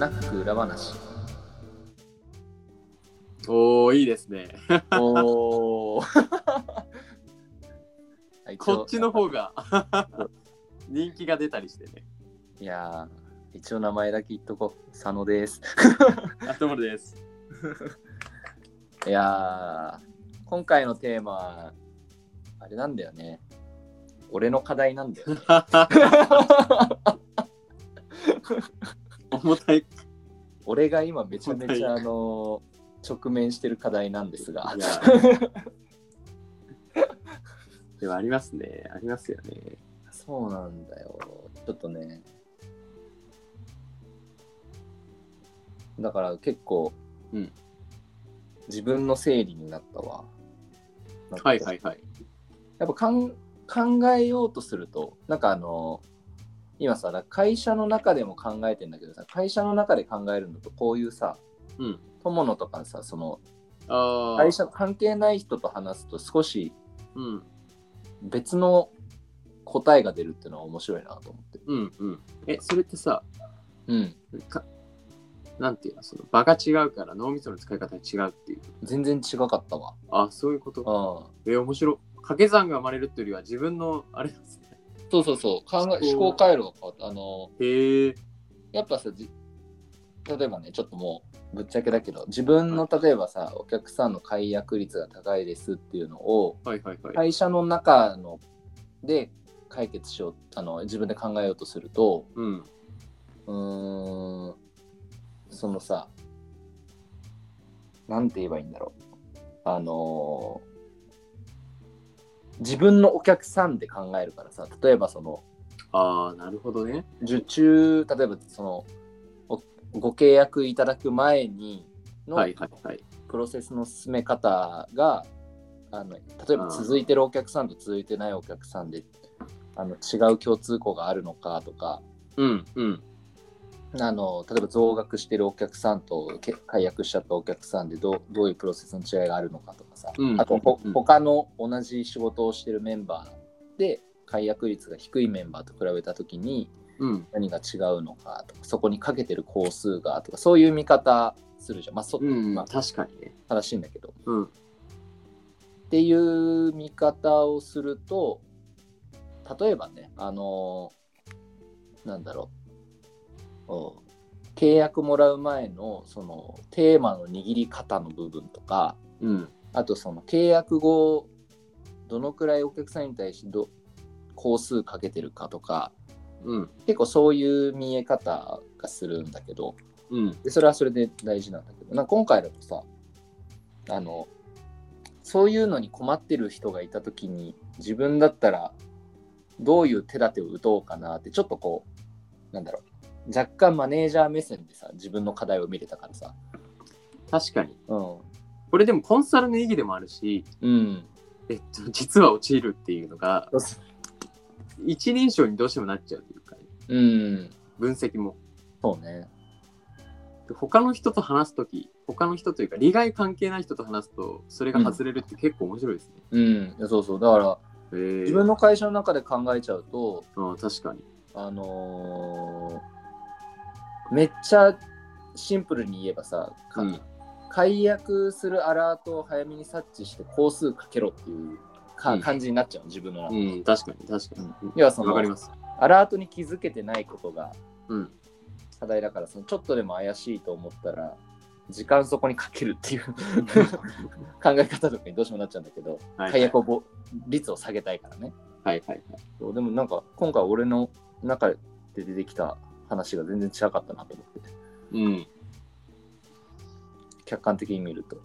ナック裏話。おー、いいですね。おお。こっちの方が 人気が出たりしてね。いやー、一応名前だけ言っとこう。佐野です。あ、ともるです。いやー、今回のテーマは、あれなんだよね。俺の課題なんだよ、ね。重たい。俺が今めちゃめちゃあの直面してる課題なんですが でもありますね。ありますよね。そうなんだよ。ちょっとね。だから結構、うん自分の整理になったわ。はいはいはい。やっぱかん考えようとすると、なんかあの、今さ、会社の中でも考えてんだけどさ、会社の中で考えるのと、こういうさ、うん。友のとかさ、その。会社関係ない人と話すと少しうん。別の答えが出るっていうのは面白いなと思って。うんうん。え、それってさ、うん。かなんていうの、その場が違うから脳みその使い方が違うっていう。全然違かったわ。あ、そういうこと？うん。え、面白い。掛け算が生まれるっていうよりは自分のあれですね。そうそうそう。考え思考回路が変わった。あの、へえ。やっぱさ、じ例えばね、ちょっともうぶっちゃけだけど、自分の例えばさ、お客さんの解約率が高いですっていうのを、はいはいはい。会社の中ので解決しようあの自分で考えようとするとうん。うーんそのさなんて言えばいいんだろうあのー自分のお客さんで考えるからさ例えばそのああ、なるほどね。受注例えばそのおご契約いただく前にの。プロセスの進め方があの例えば続いてるお客さんと続いてないお客さんであの違う共通項があるのかとかうんうん。あの例えば増額してるお客さんとけ解約しちゃったお客さんでどうどういうプロセスの違いがあるのかとかさ、うん。あとほうん。他の同じ仕事をしてるメンバーで解約率が低いメンバーと比べた時にうん。何が違うのかとかそこにかけてる工数がとかそういう見方するじゃん。まあそ、うん、まあ、確かにね。正しいんだけど。うん。っていう見方をすると例えばねあのなんだろう。お契約もらう前のそのテーマの握り方の部分とかうん。あとその契約後どのくらいお客さんに対してど工数かけてるかとかうん。結構そういう見え方がするんだけどうん。でそれはそれで大事なんだけどなんか今回だとさあのそういうのに困ってる人がいた時に自分だったらどういう手立てを打とうかなってちょっとこうなんだろう若干マネージャー目線でさ自分の課題を見れたからさ。確かに。うん。これでもコンサルの意義でもあるし、うん。えっと、実は陥るっていうのが、一人称にどうしてもなっちゃうというか、ね、うん。分析も。そうね。で他の人と話すとき、他の人というか、利害関係ない人と話すと、それが外れるって結構面白いですね。うん。いやそうそう。だからへー。自分の会社の中で考えちゃうとああ確かに。あのーめっちゃシンプルに言えばさ、かうん解約するアラートを早めに察知して工数かけろっていうか、うん感じになっちゃう自分の中で、うん、確かに、確かに。要はそのわかります。アラートに気づけてないことがうん。課題だからそのちょっとでも怪しいと思ったら時間そこにかけるっていう 考え方とかにどうしてもなっちゃうんだけど、はい解約をぼ率を下げたいからねはいはいはい。でもなんか今回俺の中で出てきた話が全然違かったなと思っててうん。客観的に見ると。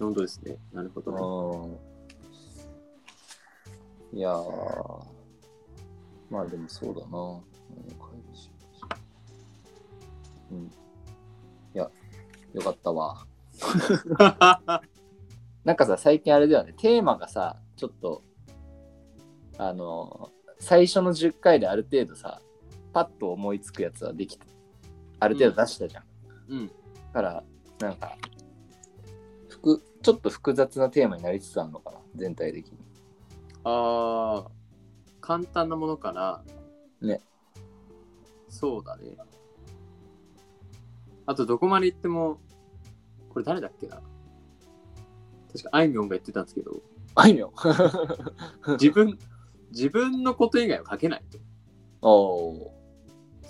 本当ですね。なるほどね。うん。いやー、まあでもそうだな。うん。いや、よかったわ。なんかさ、最近あれだよね、テーマがさ、ちょっと、あの、最初の10回である程度さ、パッと思いつくやつはできて、ある程度出したじゃん。うん。だから、なんか、複ちょっと複雑なテーマになりつつあるのかな、全体的に。ああ、簡単なものから、ね。そうだね。あとどこまで行っても、これ誰だっけな確かあいみょんが言ってたんですけど、あいみょん。自分、自分のこと以外は書けないと。おー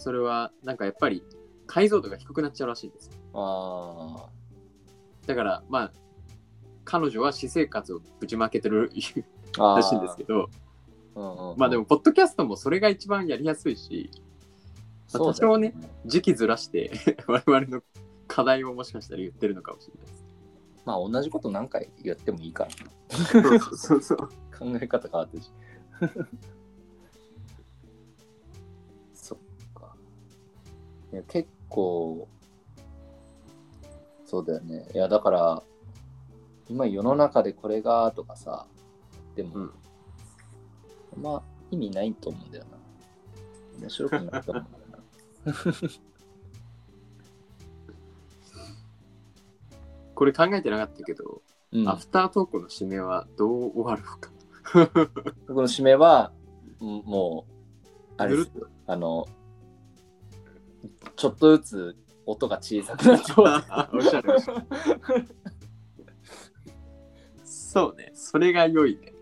それは、なんかやっぱり解像度が低くなっちゃうらしいんですよ。あだから、まあ、彼女は私生活をぶちまけてる。らしいんですけど、どまあでも、ポッドキャストもそれが一番やりやすいし、まあ多少ね。時期ずらして、我々の課題をもしかしたら言ってるのかもしれないです。まあ同じこと何回やってもいいから。そうそうそう。考え方変わってるし。いや、結構、そうだよね。いや、だから、今世の中でこれがとかさ、でも、うんまあ意味ないと思うんだよな。面白くないと思うんだよな。これ考えてなかったけど、うん、アフタートークの締めはどう終わるのか。この締めは、うんもう、あれあの、ちょっとずつ音が小さくなってゃれ おしゃれ。そうね、それが良いね。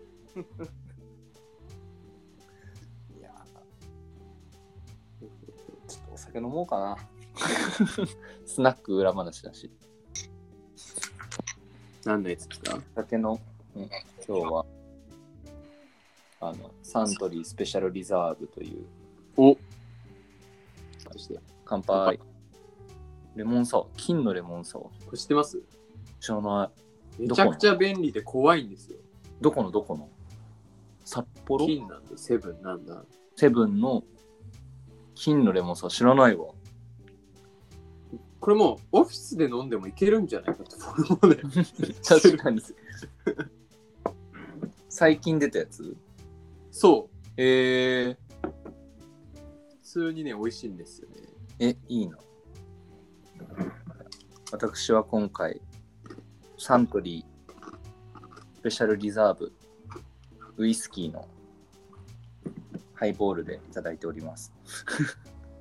いやちょっとお酒飲もうかな。スナック裏話だし。何のやつですか酒の、うん、今日は、あの、サントリースペシャルリザーブという、お乾杯。レモンサワー、金のレモンサワー。これ知ってます？知らない。めちゃくちゃ便利で怖いんですよ。どこの？どこの？札幌？金なんでセブンなんだ。セブンの金のレモンサワー知らないわ。これもうオフィスで飲んでもいけるんじゃない？かと思うね。確かに。最近出たやつ？そう。えー、普通にね、美味しいんですよね。え、いいな。私は今回、サントリースペシャルリザーブウイスキーのハイボールでいただいております。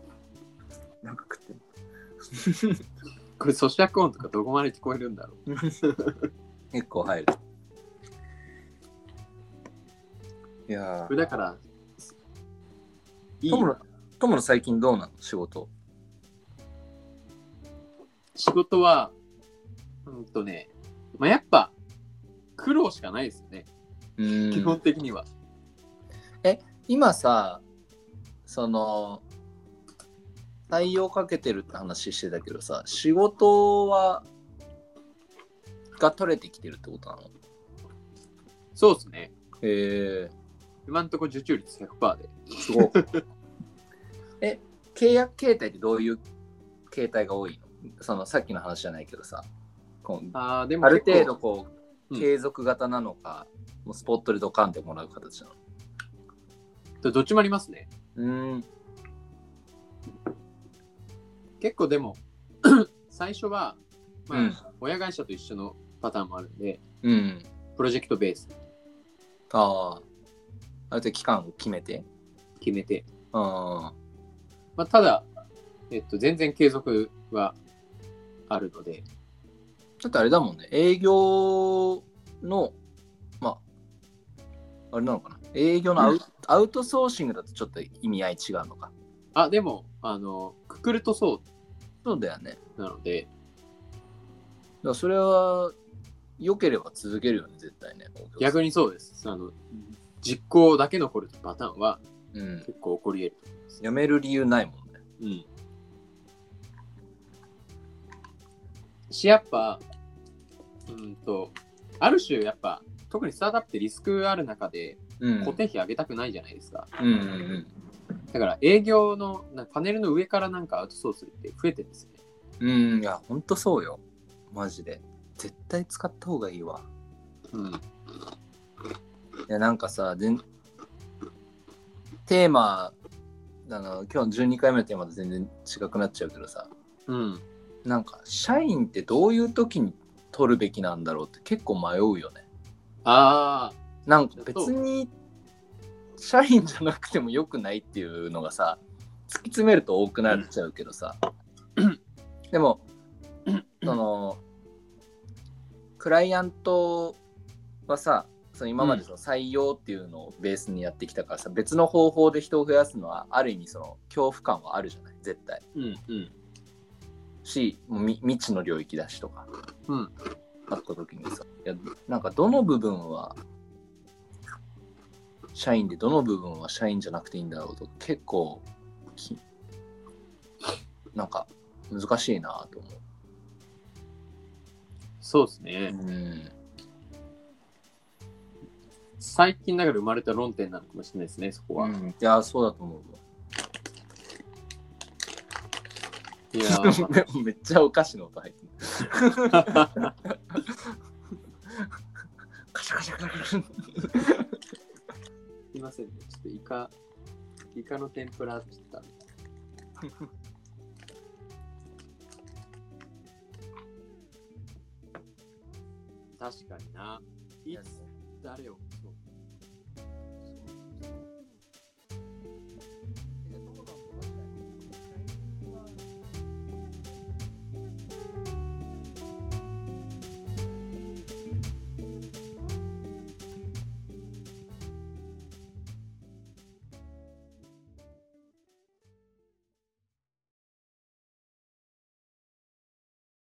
なんか食ってる これ咀嚼音とかどこまで聞こえるんだろう。結構入る。いやこれだから、いいー、トムの、トムの最近どうなの？仕事。仕事は、うんとね、まあ、やっぱ苦労しかないですよね、うん基本的には。今さ、その、採用かけてるって話してたけどさ、仕事は、が取れてきてるってことなの？そうですね。へえ今んとこ受注率100%で。すごい。え、契約形態ってどういう形態が多いの？そのさっきの話じゃないけどさ、こうあーでもある程度こう、うん継続型なのか、もうスポットでドカンってもらう形なのどっちもありますね。うん。結構でも、最初は、まあうん親会社と一緒のパターンもあるんで、うん。プロジェクトベースああ。ある程度期間を決めて？決めて、あまあ、ただ、えっと、全然継続はあるので、だってあれだもんね、営業の、まあ、あれなのかな、営業のアウ,、アウトソーシングだとちょっと意味合い違うのか。あ、でも、あの、くくるとそそうだよね。うなので、だそれは、良ければ続けるよね、絶対ね。逆にそうです。あの、実行だけ残るパターンはうん。結構起こり得る。やめる理由ないもんね。うん。し、やっぱ、うんと、ある種やっぱ、特にスタートアップってリスクある中でうん。固定費上げたくないじゃないですか。うんうんうん。だから営業のパネルの上からなんかアウトソースって増えてるんですよね。うん、いや、ほんとそうよ。マジで。絶対使った方がいいわ。うん。いや、なんかさ、全テーマ、あの、今日12回目のテーマと全然違くなっちゃうけどさ、うん。なんか、社員ってどういう時に取るべきなんだろうって結構迷うよね。ああ、なんか別に、社員じゃなくてもよくないっていうのがさ、突き詰めると多くなっちゃうけどさ、でも、そのクライアントはさその今までその採用っていうのをベースにやってきたからさ、別の方法で人を増やすのはある意味その恐怖感はあるじゃない絶対うんうん。しもうみ未知の領域だしとかうん。あった時にさいやなんかどの部分は社員でどの部分は社員じゃなくていいんだろうと結構きなんか難しいなと思そうですう。ね。うん最近だから生まれた論点なのかもしれないですね、そこは。うんいやそうだと思ういやー、めっちゃお菓子の音入ってる。カシャカシャカシャカシャ。すいませんね。ちょっとイカ、イカの天ぷらって言った。確かにな。いつ誰を